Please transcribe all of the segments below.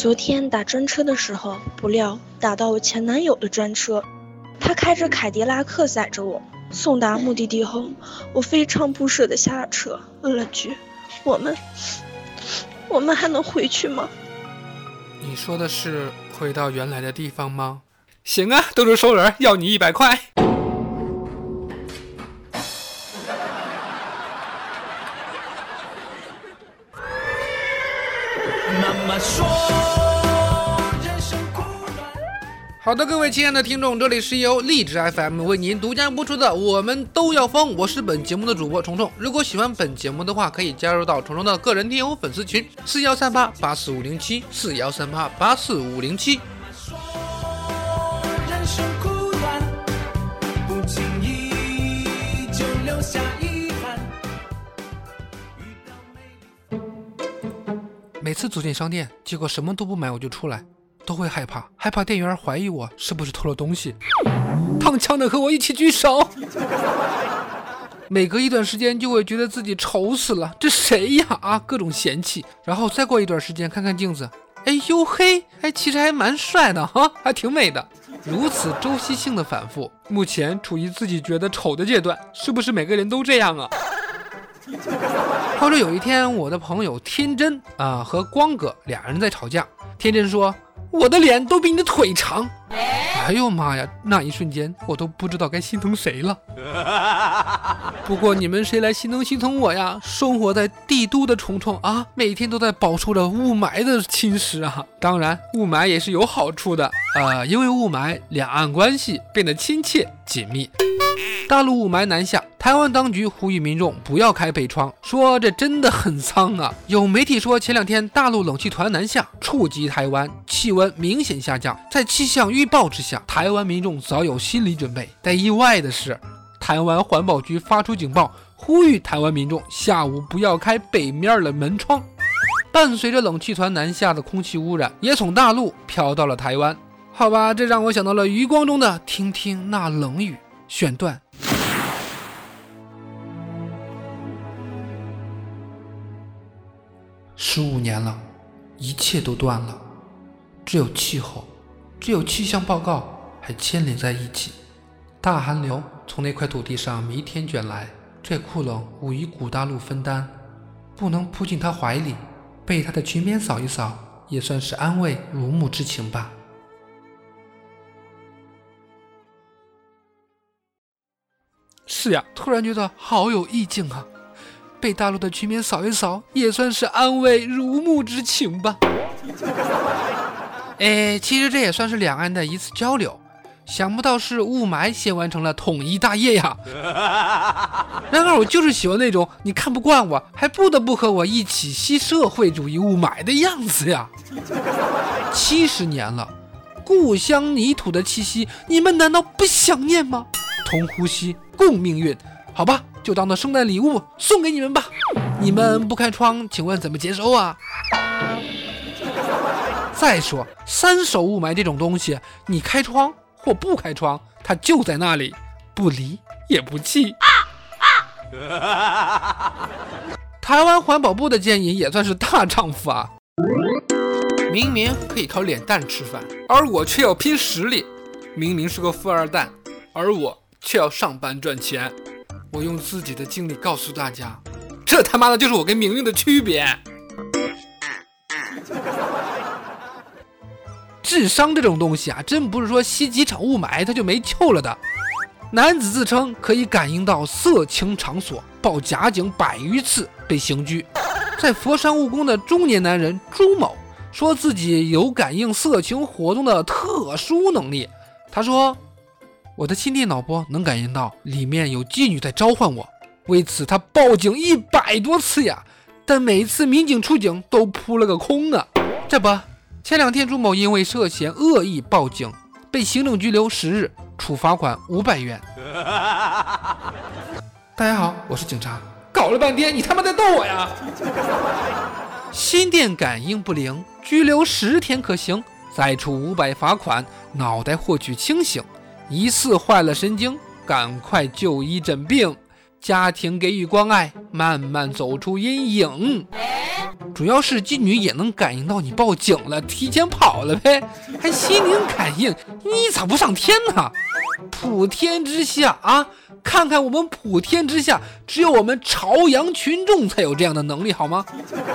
昨天打专车的时候，不料打到我前男友的专车，他开着凯迪拉克载着我。送达目的地后，我非常不舍地下了车，问了句：“我们，我们还能回去吗？”你说的是回到原来的地方吗？行啊，都是熟人，要你一百块。妈妈说。好的，各位亲爱的听众，这里是由荔枝 FM 为您独家播出的《我们都要疯》，我是本节目的主播虫虫。如果喜欢本节目的话，可以加入到虫虫的个人听友粉丝群：四幺三八八四五零七四幺三八八四五零七。每次走进商店，结果什么都不买，我就出来。都会害怕，害怕店员怀疑我是不是偷了东西。躺枪的和我一起举手。每隔一段时间就会觉得自己丑死了，这谁呀？啊，各种嫌弃。然后再过一段时间看看镜子，哎呦嘿，哎，其实还蛮帅的哈，还挺美的。如此周期性的反复，目前处于自己觉得丑的阶段，是不是每个人都这样啊？话说有一天，我的朋友天真啊和光哥俩人在吵架，天真说。我的脸都比你的腿长，哎呦妈呀！那一瞬间我都不知道该心疼谁了。不过你们谁来心疼心疼我呀？生活在帝都的虫虫啊，每天都在饱受着雾霾的侵蚀啊。当然，雾霾也是有好处的啊，因为雾霾，两岸关系变得亲切紧密。大陆雾霾南下，台湾当局呼吁民众不要开北窗，说这真的很脏啊。有媒体说，前两天大陆冷气团南下，触及台湾，气温明显下降。在气象预报之下，台湾民众早有心理准备。但意外的是，台湾环保局发出警报，呼吁台湾民众下午不要开北面的门窗。伴随着冷气团南下的空气污染，也从大陆飘到了台湾。好吧，这让我想到了余光中的“听听那冷雨”选段。十五年了，一切都断了，只有气候，只有气象报告还牵连在一起。大寒流从那块土地上弥天卷来，这酷冷无与古大陆分担，不能扑进他怀里，被他的裙边扫一扫，也算是安慰如沐之情吧。是呀，突然觉得好有意境啊。被大陆的居民扫一扫，也算是安慰如沐之情吧。哎，其实这也算是两岸的一次交流。想不到是雾霾先完成了统一大业呀。然而我就是喜欢那种你看不惯我还不得不和我一起吸社会主义雾霾的样子呀。七十年了，故乡泥土的气息，你们难道不想念吗？同呼吸，共命运，好吧。就当做圣诞礼物送给你们吧。你们不开窗，请问怎么接收啊？再说三手雾霾这种东西，你开窗或不开窗，它就在那里，不离也不弃。啊 啊台湾环保部的建议也算是大丈夫啊！明明可以靠脸蛋吃饭，而我却要拼实力；明明是个富二代，而我却要上班赚钱。我用自己的经历告诉大家，这他妈的就是我跟明明的区别。智商这种东西啊，真不是说吸几场雾霾他就没救了的。男子自称可以感应到色情场所，报假警百余次被刑拘。在佛山务工的中年男人朱某说自己有感应色情活动的特殊能力。他说。我的心电脑波能感应到里面有妓女在召唤我，为此他报警一百多次呀，但每次民警出警都扑了个空啊！这不，前两天朱某因为涉嫌恶意报警，被行政拘留十日，处罚款五百元。大家好，我是警察。搞了半天，你他妈在逗我呀！心电感应不灵，拘留十天可行，再处五百罚款，脑袋获取清醒，疑似坏了神经，赶快就医诊病，家庭给予关爱，慢慢走出阴影。主要是妓女也能感应到你报警了，提前跑了呗，还心灵感应，你咋不上天呢？普天之下啊，看看我们普天之下，只有我们朝阳群众才有这样的能力，好吗？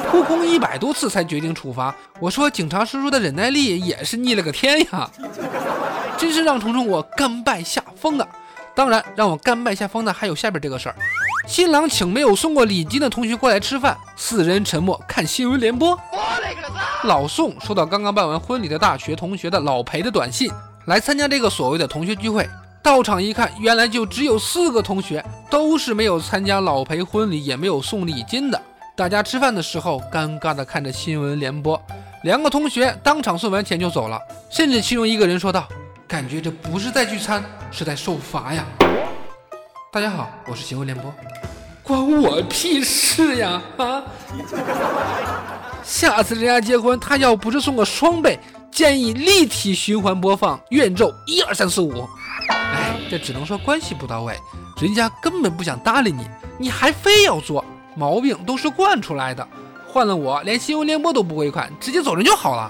扑空一百多次才决定处罚，我说警察叔叔的忍耐力也是逆了个天呀！真是让虫虫我甘拜下风啊！当然，让我甘拜下风的还有下边这个事儿。新郎请没有送过礼金的同学过来吃饭，四人沉默看新闻联播。老宋收到刚刚办完婚礼的大学同学的老裴的短信，来参加这个所谓的同学聚会。到场一看，原来就只有四个同学，都是没有参加老裴婚礼，也没有送礼金的。大家吃饭的时候，尴尬的看着新闻联播。两个同学当场送完钱就走了，甚至其中一个人说道：“感觉这不是在聚餐，是在受罚呀。”大家好，我是新闻联播，关我屁事呀！啊！下次人家结婚，他要不是送个双倍，建议立体循环播放，怨咒一二三四五。哎，这只能说关系不到位，人家根本不想搭理你，你还非要做，毛病都是惯出来的。换了我，连新闻联播都不会看，直接走人就好了。